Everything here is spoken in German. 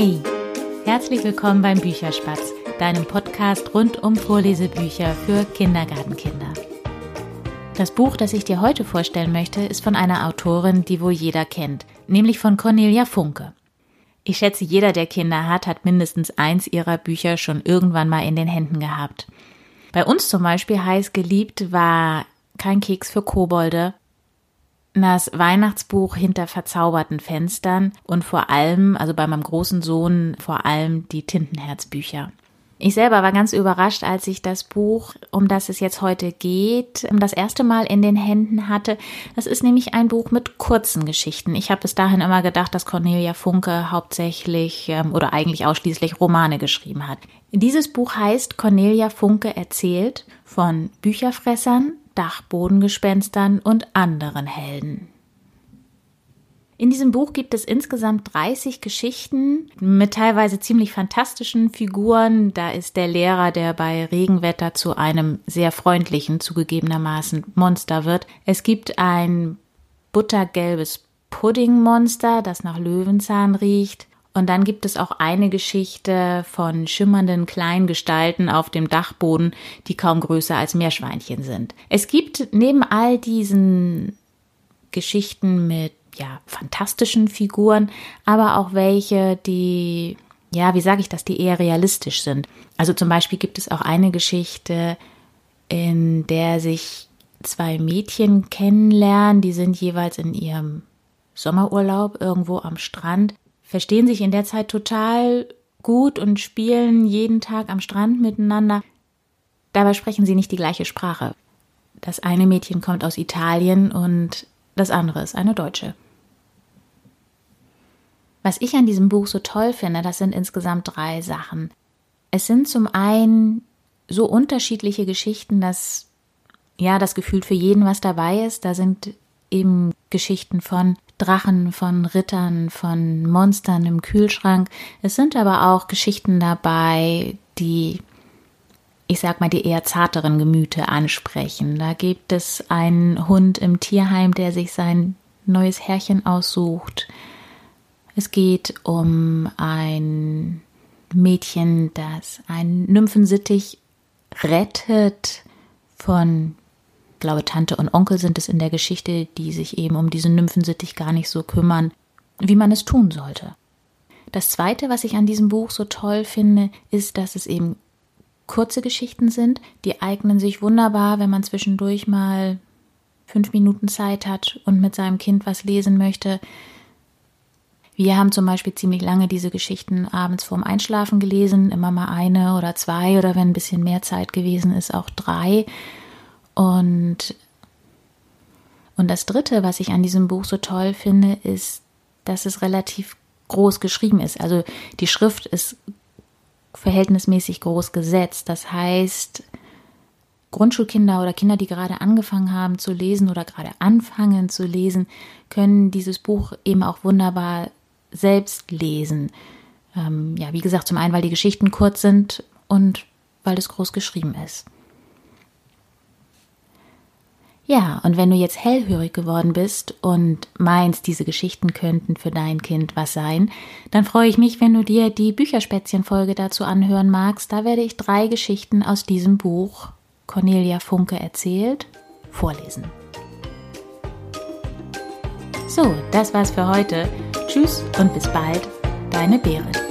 Hey, herzlich willkommen beim Bücherspatz, deinem Podcast rund um Vorlesebücher für Kindergartenkinder. Das Buch, das ich dir heute vorstellen möchte, ist von einer Autorin, die wohl jeder kennt, nämlich von Cornelia Funke. Ich schätze, jeder, der Kinder hat, hat mindestens eins ihrer Bücher schon irgendwann mal in den Händen gehabt. Bei uns zum Beispiel heiß geliebt war Kein Keks für Kobolde das Weihnachtsbuch hinter verzauberten Fenstern und vor allem, also bei meinem großen Sohn, vor allem die Tintenherzbücher. Ich selber war ganz überrascht, als ich das Buch, um das es jetzt heute geht, das erste Mal in den Händen hatte. Das ist nämlich ein Buch mit kurzen Geschichten. Ich habe bis dahin immer gedacht, dass Cornelia Funke hauptsächlich ähm, oder eigentlich ausschließlich Romane geschrieben hat. Dieses Buch heißt Cornelia Funke erzählt von Bücherfressern, Dachbodengespenstern und anderen Helden. In diesem Buch gibt es insgesamt 30 Geschichten mit teilweise ziemlich fantastischen Figuren. Da ist der Lehrer, der bei Regenwetter zu einem sehr freundlichen, zugegebenermaßen Monster wird. Es gibt ein buttergelbes Puddingmonster, das nach Löwenzahn riecht. Und dann gibt es auch eine Geschichte von schimmernden kleinen Gestalten auf dem Dachboden, die kaum größer als Meerschweinchen sind. Es gibt neben all diesen Geschichten mit ja, fantastischen Figuren, aber auch welche, die, ja, wie sage ich das, die eher realistisch sind. Also zum Beispiel gibt es auch eine Geschichte, in der sich zwei Mädchen kennenlernen, die sind jeweils in ihrem Sommerurlaub irgendwo am Strand verstehen sich in der Zeit total gut und spielen jeden Tag am Strand miteinander. Dabei sprechen sie nicht die gleiche Sprache. Das eine Mädchen kommt aus Italien und das andere ist eine Deutsche. Was ich an diesem Buch so toll finde, das sind insgesamt drei Sachen. Es sind zum einen so unterschiedliche Geschichten, dass ja das Gefühl für jeden was dabei ist. Da sind eben Geschichten von Drachen, von Rittern, von Monstern im Kühlschrank. Es sind aber auch Geschichten dabei, die, ich sag mal, die eher zarteren Gemüte ansprechen. Da gibt es einen Hund im Tierheim, der sich sein neues Herrchen aussucht. Es geht um ein Mädchen, das einen Nymphensittich rettet von glaube, Tante und Onkel sind es in der Geschichte, die sich eben um diesen Nymphensittich gar nicht so kümmern, wie man es tun sollte. Das zweite, was ich an diesem Buch so toll finde, ist, dass es eben kurze Geschichten sind, die eignen sich wunderbar, wenn man zwischendurch mal fünf Minuten Zeit hat und mit seinem Kind was lesen möchte. Wir haben zum Beispiel ziemlich lange diese Geschichten abends vorm Einschlafen gelesen, immer mal eine oder zwei oder wenn ein bisschen mehr Zeit gewesen ist, auch drei. Und, und das Dritte, was ich an diesem Buch so toll finde, ist, dass es relativ groß geschrieben ist. Also die Schrift ist verhältnismäßig groß gesetzt. Das heißt, Grundschulkinder oder Kinder, die gerade angefangen haben zu lesen oder gerade anfangen zu lesen, können dieses Buch eben auch wunderbar selbst lesen. Ähm, ja, wie gesagt, zum einen, weil die Geschichten kurz sind und weil es groß geschrieben ist. Ja, und wenn du jetzt hellhörig geworden bist und meinst, diese Geschichten könnten für dein Kind was sein, dann freue ich mich, wenn du dir die Bücherspätzchen-Folge dazu anhören magst. Da werde ich drei Geschichten aus diesem Buch Cornelia Funke erzählt vorlesen. So, das war's für heute. Tschüss und bis bald, deine Berit.